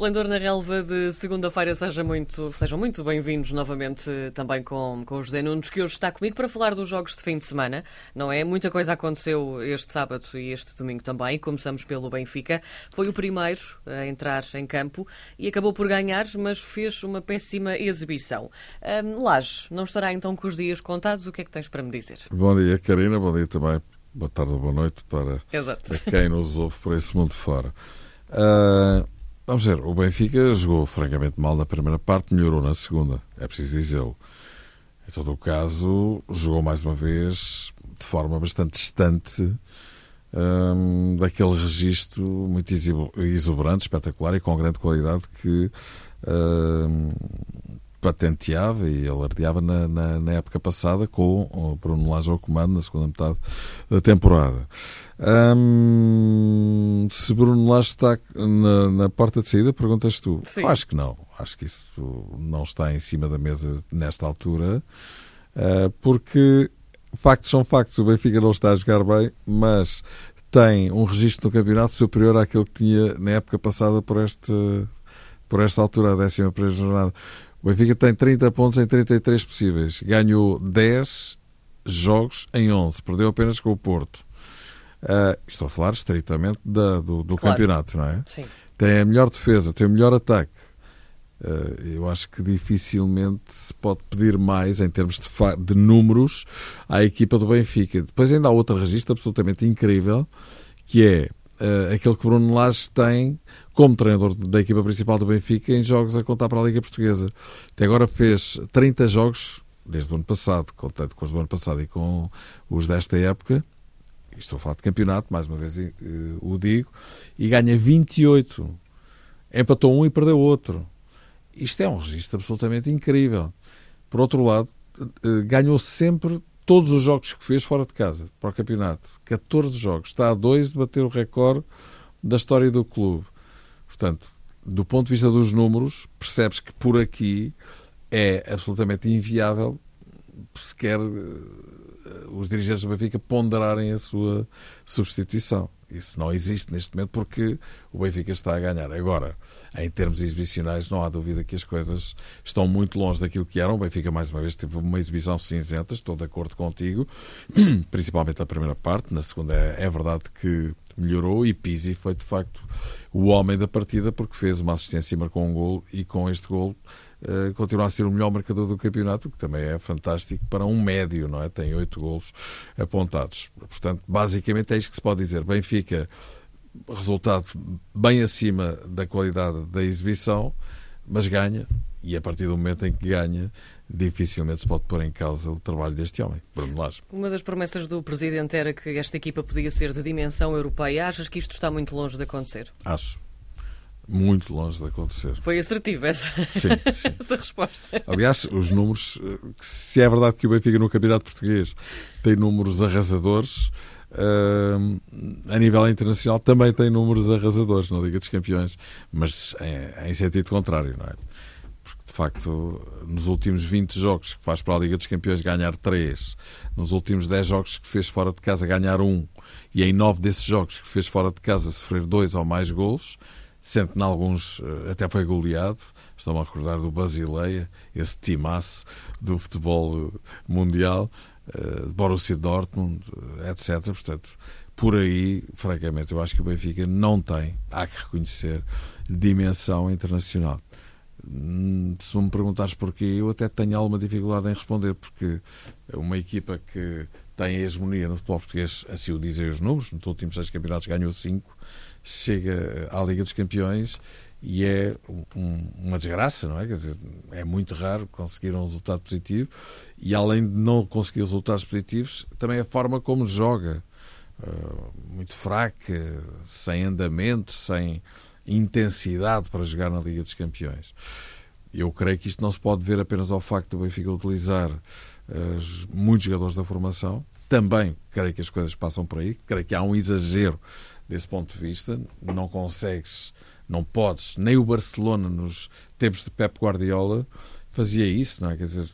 Esplendor na relva de segunda-feira, seja muito, sejam muito bem-vindos novamente também com, com o José Nunes, que hoje está comigo para falar dos jogos de fim de semana. Não é? Muita coisa aconteceu este sábado e este domingo também. Começamos pelo Benfica. Foi o primeiro a entrar em campo e acabou por ganhar, mas fez uma péssima exibição. Um, Laje, não estará então com os dias contados? O que é que tens para me dizer? Bom dia, Karina. Bom dia também. Boa tarde ou boa noite para Exato. quem nos ouve por esse mundo fora. Uh, vamos ver, o Benfica jogou francamente mal na primeira parte, melhorou na segunda, é preciso dizê-lo. Em todo o caso, jogou mais uma vez de forma bastante distante um, daquele registro muito exuberante, espetacular e com grande qualidade que um, patenteava e alardeava na, na, na, época passada com o Bruno Lage ao comando na segunda metade da temporada. Hum, se Bruno Lage está na, na, porta de saída, perguntas tu. Sim. Acho que não. Acho que isso não está em cima da mesa nesta altura, uh, porque factos são factos. O Benfica não está a jogar bem, mas tem um registro no campeonato superior àquele que tinha na época passada por, este, por esta altura, a décima primeira jornada. O Benfica tem 30 pontos em 33 possíveis. Ganhou 10 jogos em 11. Perdeu apenas com o Porto. Uh, estou a falar estritamente da, do, do claro. campeonato, não é? Sim. Tem a melhor defesa, tem o melhor ataque. Uh, eu acho que dificilmente se pode pedir mais em termos de, de, números à equipa do Benfica. Depois ainda há outro registro absolutamente incrível, que é uh, aquele que Bruno Lage tem como treinador da equipa principal do Benfica em jogos a contar para a Liga Portuguesa. Até agora fez 30 jogos, desde o ano passado, contando com os do ano passado e com os desta época, estou a falar de campeonato, mais uma vez uh, o digo, e ganha 28. Empatou um e perdeu outro. Isto é um registro absolutamente incrível. Por outro lado, uh, ganhou sempre todos os jogos que fez fora de casa para o campeonato. 14 jogos. Está a dois de bater o recorde da história do clube. Portanto, do ponto de vista dos números, percebes que por aqui é absolutamente inviável sequer os dirigentes do Benfica ponderarem a sua substituição. Isso não existe neste momento porque o Benfica está a ganhar. Agora, em termos exibicionais, não há dúvida que as coisas estão muito longe daquilo que eram. O Benfica, mais uma vez, teve uma exibição cinzenta, estou de acordo contigo, principalmente na primeira parte. Na segunda, é, é verdade que melhorou e Pizzi foi, de facto, o homem da partida porque fez uma assistência e marcou um gol e com este gol uh, continua a ser o melhor marcador do campeonato, que também é fantástico para um médio, não é? Tem oito golos apontados. Portanto, basicamente é isto que se pode dizer. Benfica, resultado bem acima da qualidade da exibição, mas ganha, e a partir do momento em que ganha, dificilmente se pode pôr em causa o trabalho deste homem, Bruno Lage. Uma das promessas do Presidente era que esta equipa podia ser de dimensão europeia. Achas que isto está muito longe de acontecer? Acho. Muito longe de acontecer. Foi assertiva essa, sim, sim. essa resposta. Aliás, os números, se é verdade que o Benfica no Campeonato Português tem números arrasadores, Uh, a nível internacional também tem números arrasadores na Liga dos Campeões, mas em, em sentido contrário, não é? Porque de facto, nos últimos 20 jogos que faz para a Liga dos Campeões ganhar 3, nos últimos 10 jogos que fez fora de casa ganhar 1, e em 9 desses jogos que fez fora de casa sofrer 2 ou mais golos, que em alguns eh, até foi goleado. Estão a recordar do Basileia, esse timaço do futebol mundial. Eh, Borussia Dortmund, eh, etc. Portanto, por aí, francamente, eu acho que o Benfica não tem, há que reconhecer, dimensão internacional. Hum, se me perguntares porquê, eu até tenho alguma dificuldade em responder, porque uma equipa que tem a hegemonia no futebol português, assim o dizem os números, nos últimos seis campeonatos ganhou cinco, chega à Liga dos Campeões e é um, uma desgraça, não é? Quer dizer, é muito raro conseguir um resultado positivo e além de não conseguir resultados positivos, também a forma como joga, uh, muito fraca, sem andamento, sem intensidade para jogar na Liga dos Campeões. Eu creio que isto não se pode ver apenas ao facto do Benfica utilizar uh, muitos jogadores da formação. Também creio que as coisas passam por aí. Creio que há um exagero desse ponto de vista. Não consegues não podes. Nem o Barcelona, nos tempos de Pep Guardiola, fazia isso, não é? Quer dizer,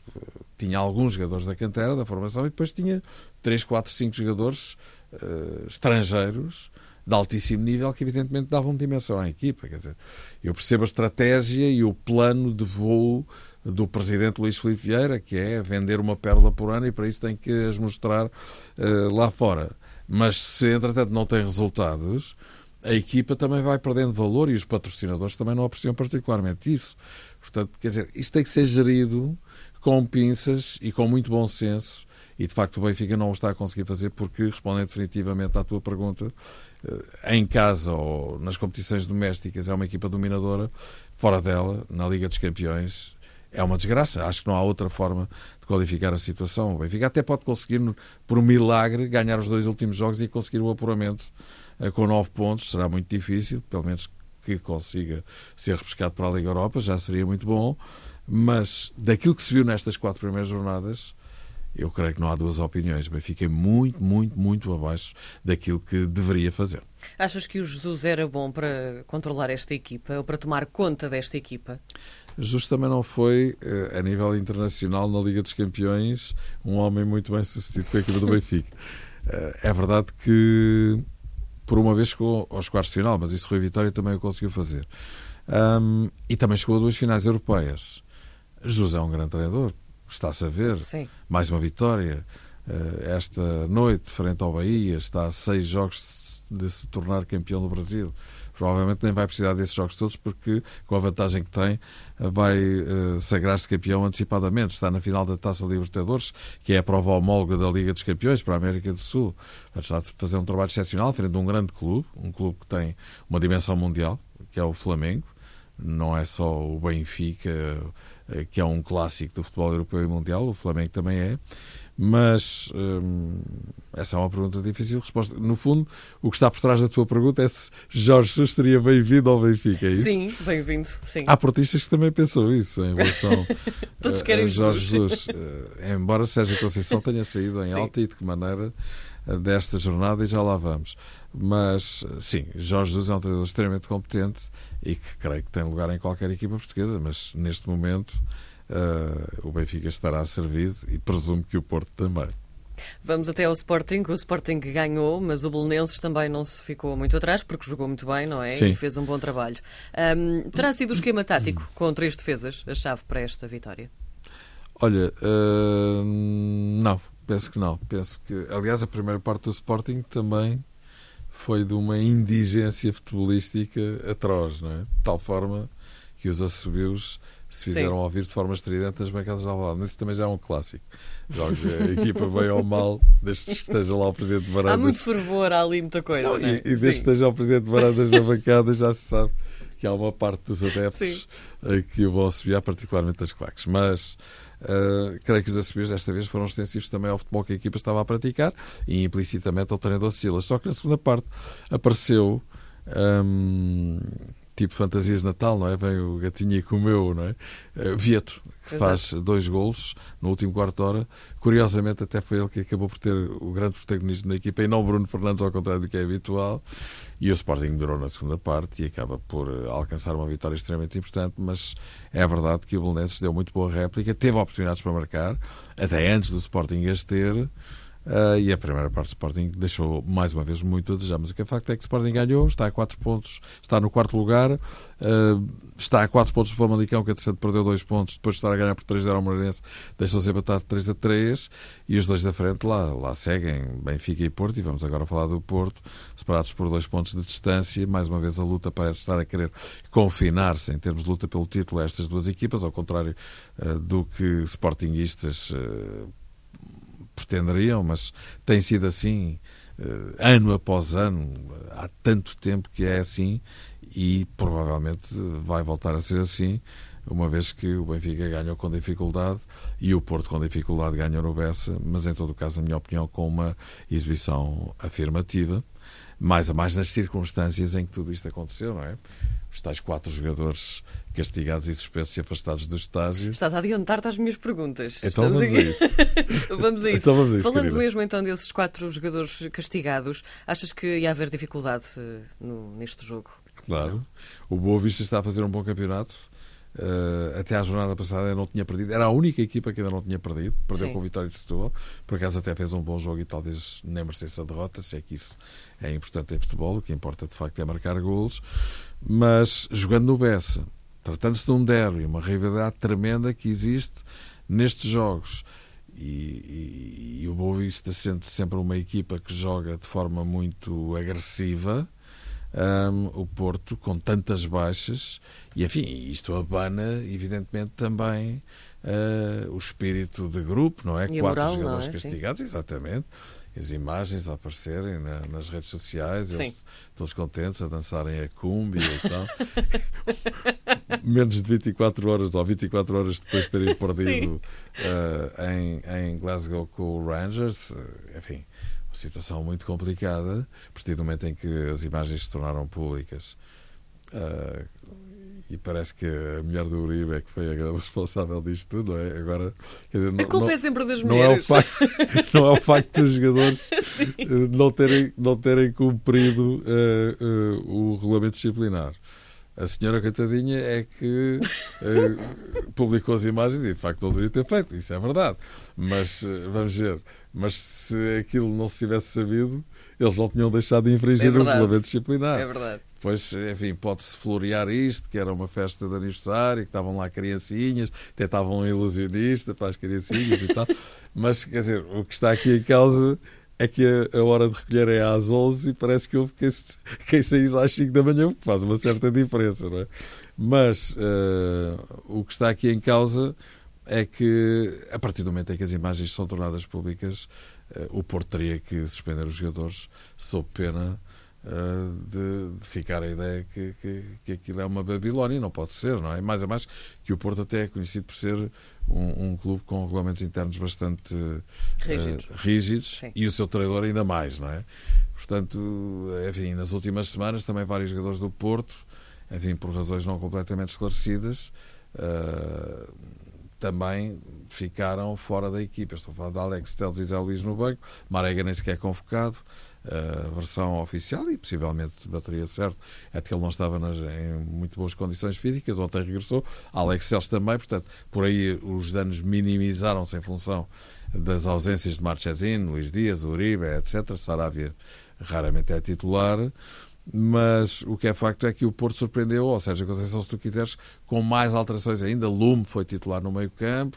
tinha alguns jogadores da cantera, da formação, e depois tinha 3, 4, 5 jogadores uh, estrangeiros de altíssimo nível que evidentemente davam dimensão à equipa. Quer dizer, eu percebo a estratégia e o plano de voo do presidente Luís Filipe Vieira, que é vender uma pérola por ano e para isso tem que as mostrar uh, lá fora. Mas se entretanto não tem resultados, a equipa também vai perdendo valor e os patrocinadores também não apreciam particularmente isso. Portanto, quer dizer, isto tem que ser gerido com pinças e com muito bom senso. E de facto o Benfica não o está a conseguir fazer porque, respondendo definitivamente à tua pergunta, eh, em casa ou nas competições domésticas é uma equipa dominadora, fora dela, na Liga dos Campeões, é uma desgraça. Acho que não há outra forma de qualificar a situação. O Benfica até pode conseguir, por um milagre, ganhar os dois últimos jogos e conseguir o apuramento eh, com nove pontos. Será muito difícil, pelo menos que consiga ser repescado para a Liga Europa, já seria muito bom. Mas daquilo que se viu nestas quatro primeiras jornadas, eu creio que não há duas opiniões. Mas fiquei muito, muito, muito abaixo daquilo que deveria fazer. Achas que o Jesus era bom para controlar esta equipa ou para tomar conta desta equipa? Jesus também não foi, eh, a nível internacional, na Liga dos Campeões, um homem muito bem sucedido com a equipa do Benfica. Eh, é verdade que, por uma vez, chegou aos quartos de final, mas isso Rui Vitória também o conseguiu fazer. Um, e também chegou a duas finais europeias. Jesus é um grande treinador, está-se a ver. Sim. Mais uma vitória. Eh, esta noite, frente ao Bahia, está a seis jogos de se tornar campeão do Brasil provavelmente nem vai precisar desses jogos todos, porque com a vantagem que tem, vai uh, sagrar-se campeão antecipadamente. Está na final da Taça Libertadores, que é a prova homóloga da Liga dos Campeões para a América do Sul. Vai estar a fazer um trabalho excepcional frente a um grande clube, um clube que tem uma dimensão mundial, que é o Flamengo. Não é só o Benfica, eh, que é um clássico do futebol europeu e mundial, o Flamengo também é. Mas hum, essa é uma pergunta difícil de resposta. No fundo, o que está por trás da tua pergunta é se Jorge Jesus seria bem-vindo ao Benfica, é isso? Sim, bem-vindo. Sim. Há portistas que também pensam isso em relação Todos querem a Jorge Jesus. Eh, embora Sérgio Conceição tenha saído em sim. alta e de que maneira eh, desta jornada, e já lá vamos. Mas, sim, Jorge Jesus é um treinador extremamente competente e que creio que tem lugar em qualquer equipa portuguesa, mas neste momento o Benfica estará servido e presumo que o Porto também. Vamos até ao Sporting. O Sporting ganhou, mas o Belenenses também não se ficou muito atrás, porque jogou muito bem, não é? Sim. E fez um bom trabalho. Um, terá sido o esquema tático com três defesas a chave para esta vitória? Olha, uh, não, penso que não. Penso que, aliás, a primeira parte do Sporting também foi de uma indigência futebolística atroz, não é? De tal forma que os assobios se fizeram Sim. ouvir de forma estridente nas bancadas de Alvalade. Isso também já é um clássico. Joga a equipa bem ou mal, desde que esteja lá o Presidente de Barandas. Há muito fervor, há ali muita coisa. Não, é? e, e desde que esteja o Presidente de Barandas na bancada, já se sabe que há uma parte dos adeptos Sim. que o vão assobiar, particularmente as claques. Mas uh, creio que os assobios desta vez foram extensivos também ao futebol que a equipa estava a praticar e implicitamente ao treinador Silas. Só que na segunda parte apareceu. Um, tipo fantasias de Natal, não é? Vem o gatinho e comeu, não é? Eh, Vieto, que Exato. faz dois golos no último quarto de hora. Curiosamente, até foi ele que acabou por ter o grande protagonismo da equipa e não Bruno Fernandes, ao contrário do que é habitual. E o Sporting durou na segunda parte e acaba por eh, alcançar uma vitória extremamente importante, mas é verdade que o Belenenses deu muito boa réplica, teve oportunidades para marcar, até antes do Sporting as ter. Uh, e a primeira parte do Sporting deixou mais uma vez muito a desejar. Mas o que é facto é que o Sporting ganhou, está a 4 pontos, está no quarto lugar, uh, está a 4 pontos do Famalicão, que a perdeu 2 pontos, depois de estar a ganhar por 3 0 ao Moreirense, deixou-se empatado 3 a 3 e os dois da frente lá, lá seguem Benfica e Porto. E vamos agora falar do Porto, separados por 2 pontos de distância. Mais uma vez a luta parece estar a querer confinar-se em termos de luta pelo título a estas duas equipas, ao contrário uh, do que Sportingistas pretenderiam, mas tem sido assim uh, ano após ano, há tanto tempo que é assim e provavelmente vai voltar a ser assim, uma vez que o Benfica ganhou com dificuldade e o Porto com dificuldade ganhou no Bessa, mas em todo o caso, na minha opinião, com uma exibição afirmativa, mais a mais nas circunstâncias em que tudo isto aconteceu, não é? Os tais quatro jogadores castigados e suspensos e afastados do estágio. Estás a adiantar-te às minhas perguntas. Então vamos a, isso. vamos a isso. Então vamos a isso. Falando querida. mesmo então desses quatro jogadores castigados, achas que ia haver dificuldade uh, no, neste jogo? Claro. O Boa Vista está a fazer um bom campeonato. Uh, até à jornada passada não tinha perdido. Era a única equipa que ainda não tinha perdido. Perdeu Sim. com o Vitória de Setúbal. Por acaso até fez um bom jogo e talvez nem merecesse a derrota, se é que isso é importante em futebol. O que importa de facto é marcar golos. Mas jogando no Bessa, tratando-se de um derby, uma rivalidade tremenda que existe nestes jogos. E, e, e o Boa Vista sente sempre uma equipa que joga de forma muito agressiva um, o Porto com tantas baixas e enfim isto abana evidentemente também uh, o espírito de grupo não é e quatro moral, jogadores é? castigados Sim. exatamente as imagens a aparecerem na, nas redes sociais, eles todos contentes a dançarem a cumbia e tal. Menos de 24 horas ou 24 horas depois de terem perdido uh, em, em Glasgow com o Rangers, uh, enfim, situação muito complicada, a partir do momento em que as imagens se tornaram públicas. Uh, e parece que a mulher do Uribe é que foi a grande responsável disto tudo, não é? Agora, quer dizer, não, a culpa não, é sempre das não mulheres. É o facto, não é o facto dos jogadores não terem, não terem cumprido uh, uh, o regulamento disciplinar. A senhora Cantadinha é que uh, publicou as imagens e de facto não deveria ter feito, isso é verdade. Mas vamos ver, mas se aquilo não se tivesse sabido, eles não tinham deixado de infringir é o regulamento disciplinar. É verdade. Pois, enfim, pode-se florear isto, que era uma festa de aniversário, que estavam lá criancinhas, até estavam um ilusionista para as criancinhas e tal. Mas, quer dizer, o que está aqui em causa é que a, hora de recolher é às 11 e parece que houve quem, quem saísse às 5 da manhã, o que faz uma certa diferença, não é? Mas uh, o que está aqui em causa é que, a partir do momento em que as imagens são tornadas públicas, o Porto teria que suspender os jogadores sob pena uh, de, de, ficar a ideia que, que, que, aquilo é uma Babilónia. Não pode ser, não é? Mais a mais que o Porto até é conhecido por ser um, um clube com regulamentos internos bastante uh, rígidos, rígidos e o seu treinador ainda mais, não é? Portanto, enfim, nas últimas semanas também vários jogadores do Porto, enfim, por razões não completamente esclarecidas, uh, também ficaram fora da equipa. Estou a falar de Alex Teles e Zé Luís no banco, Marega nem sequer convocado, a versão oficial e possivelmente bateria certo, é que ele não estava nas, em muito boas condições físicas, ontem regressou, Alex Teles também, portanto, por aí os danos minimizaram-se em função das ausências de Marchesin, Luís Dias, Uribe, etc. Saravia raramente é titular, mas o que é facto é que o Porto surpreendeu, ou seja, Conceição, se tu quiseres, com mais alterações ainda. Lume foi titular no meio-campo,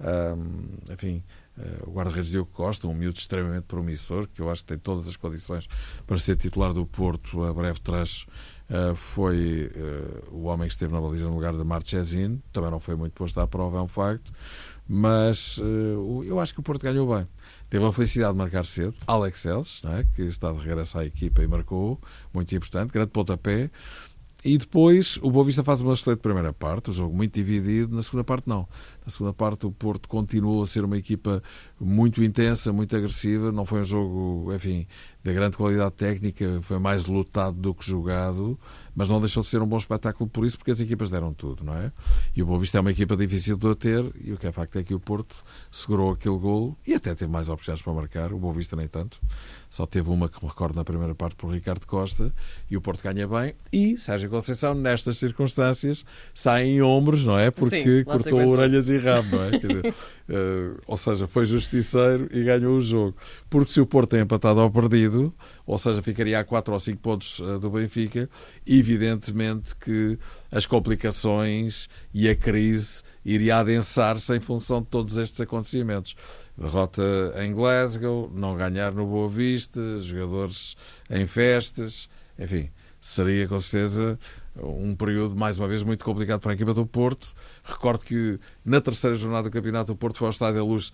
um, enfim, uh, o guarda-redes Diogo Costa, um miúdo extremamente promissor, que eu acho que tem todas as condições para ser titular do Porto a breve trecho. Uh, foi uh, o homem que esteve na baliza no lugar de Marchesin, também não foi muito posto à prova, é um facto, mas eu acho que o Porto ganhou bem. Teve a felicidade de marcar cedo. Alex Ellis, é? que está de regresso à equipa e marcou, muito importante, grande pontapé. E depois o Boa Vista faz uma excelente primeira parte, o jogo muito dividido, na segunda parte não. Na segunda parte o Porto continuou a ser uma equipa muito intensa, muito agressiva, não foi um jogo, enfim, de grande qualidade técnica, foi mais lutado do que jogado, mas não deixou de ser um bom espetáculo por isso, porque as equipas deram tudo, não é? E o Boa Vista é uma equipa difícil de bater, e o que é facto é que o Porto segurou aquele golo e até teve mais oportunidades para marcar, o Boa Vista nem tanto. Só teve uma que me recordo na primeira parte por Ricardo Costa, e o Porto ganha bem, e Sérgio Conceição, nestas circunstâncias, sai em ombros, não é? Porque Sim, cortou orelhas e rabo, não é? Dizer, uh, ou seja, foi justiceiro e ganhou o jogo. Porque se o Porto tem empatado ao perdido, ou seja, ficaria a 4 ou 5 pontos eh, do Benfica, evidentemente que as complicações e a crise iria adensar-se em função de todos estes acontecimentos. Derrota em Glasgow, não ganhar no Boa Vista, jogadores em festas, enfim, seria com certeza um período, mais uma vez, muito complicado para a equipa do Porto. Recordo que na terceira jornada do campeonato o Porto foi ao Estádio da Luz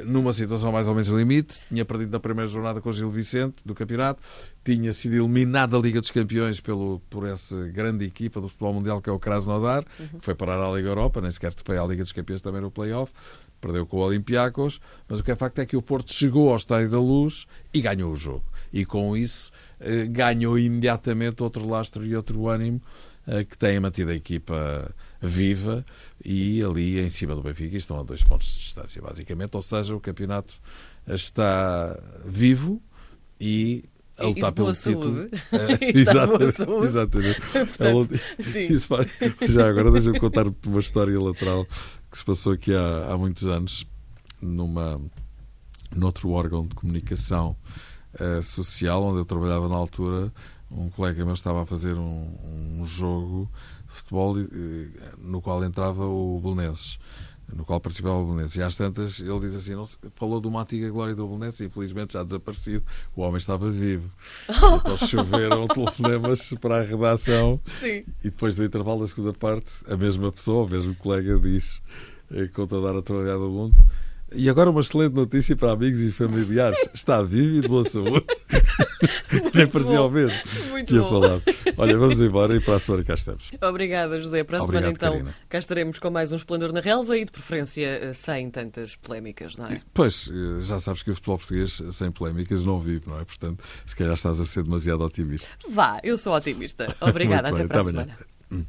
numa situação mais ou menos limite, tinha perdido na primeira jornada com o Gil Vicente do campeonato, tinha sido eliminado da Liga dos Campeões pelo, por essa grande equipa do futebol mundial que é o Krasnodar, uhum. que foi parar à Liga Europa, nem sequer foi à Liga dos Campeões também no play-off, perdeu com o Olympiacos, mas o que é facto é que o Porto chegou ao Estádio da Luz e ganhou o jogo. E com isso eh, ganhou imediatamente outro lastro e outro ânimo que tem mantido a equipa viva e ali em cima do Benfica estão a dois pontos de distância, basicamente. Ou seja, o campeonato está vivo e a lutar e de boa pelo título. É, E exatamente, exatamente. Portanto, isso já agora deixa-me contar-te uma história lateral que se passou aqui há, há muitos anos numa noutro órgão de comunicação eh, social onde eu trabalhava na altura um colega meu estava a fazer um, um jogo de futebol eh, no qual entrava o Belenenses no qual participava o Belenenses e às tantas ele diz assim não falou de uma antiga glória do Belenenses infelizmente já desaparecido o homem estava vivo então choveram telefonemas para a redação Sim. e depois do intervalo da segunda parte, a mesma pessoa, o mesmo colega diz, eh, conta a dar a trabalhar do mundo. E agora uma excelente notícia para amigos e familiares. Está vivo e de boa saúde. Nem parecia ao mesmo. Muito Tinha bom. falado. Olha, vamos embora e para a semana cá estamos. Obrigada, José. Para a Obrigado, semana, então, Karina. cá estaremos com mais um Esplendor na Relva e, de preferência, eh, sem tantas polémicas, não é? Pois, eh, já sabes que o futebol português, sem polémicas, não vive, não é? Portanto, se calhar estás a ser demasiado otimista. Vá, eu sou otimista. Obrigada, até para a amanhã. semana.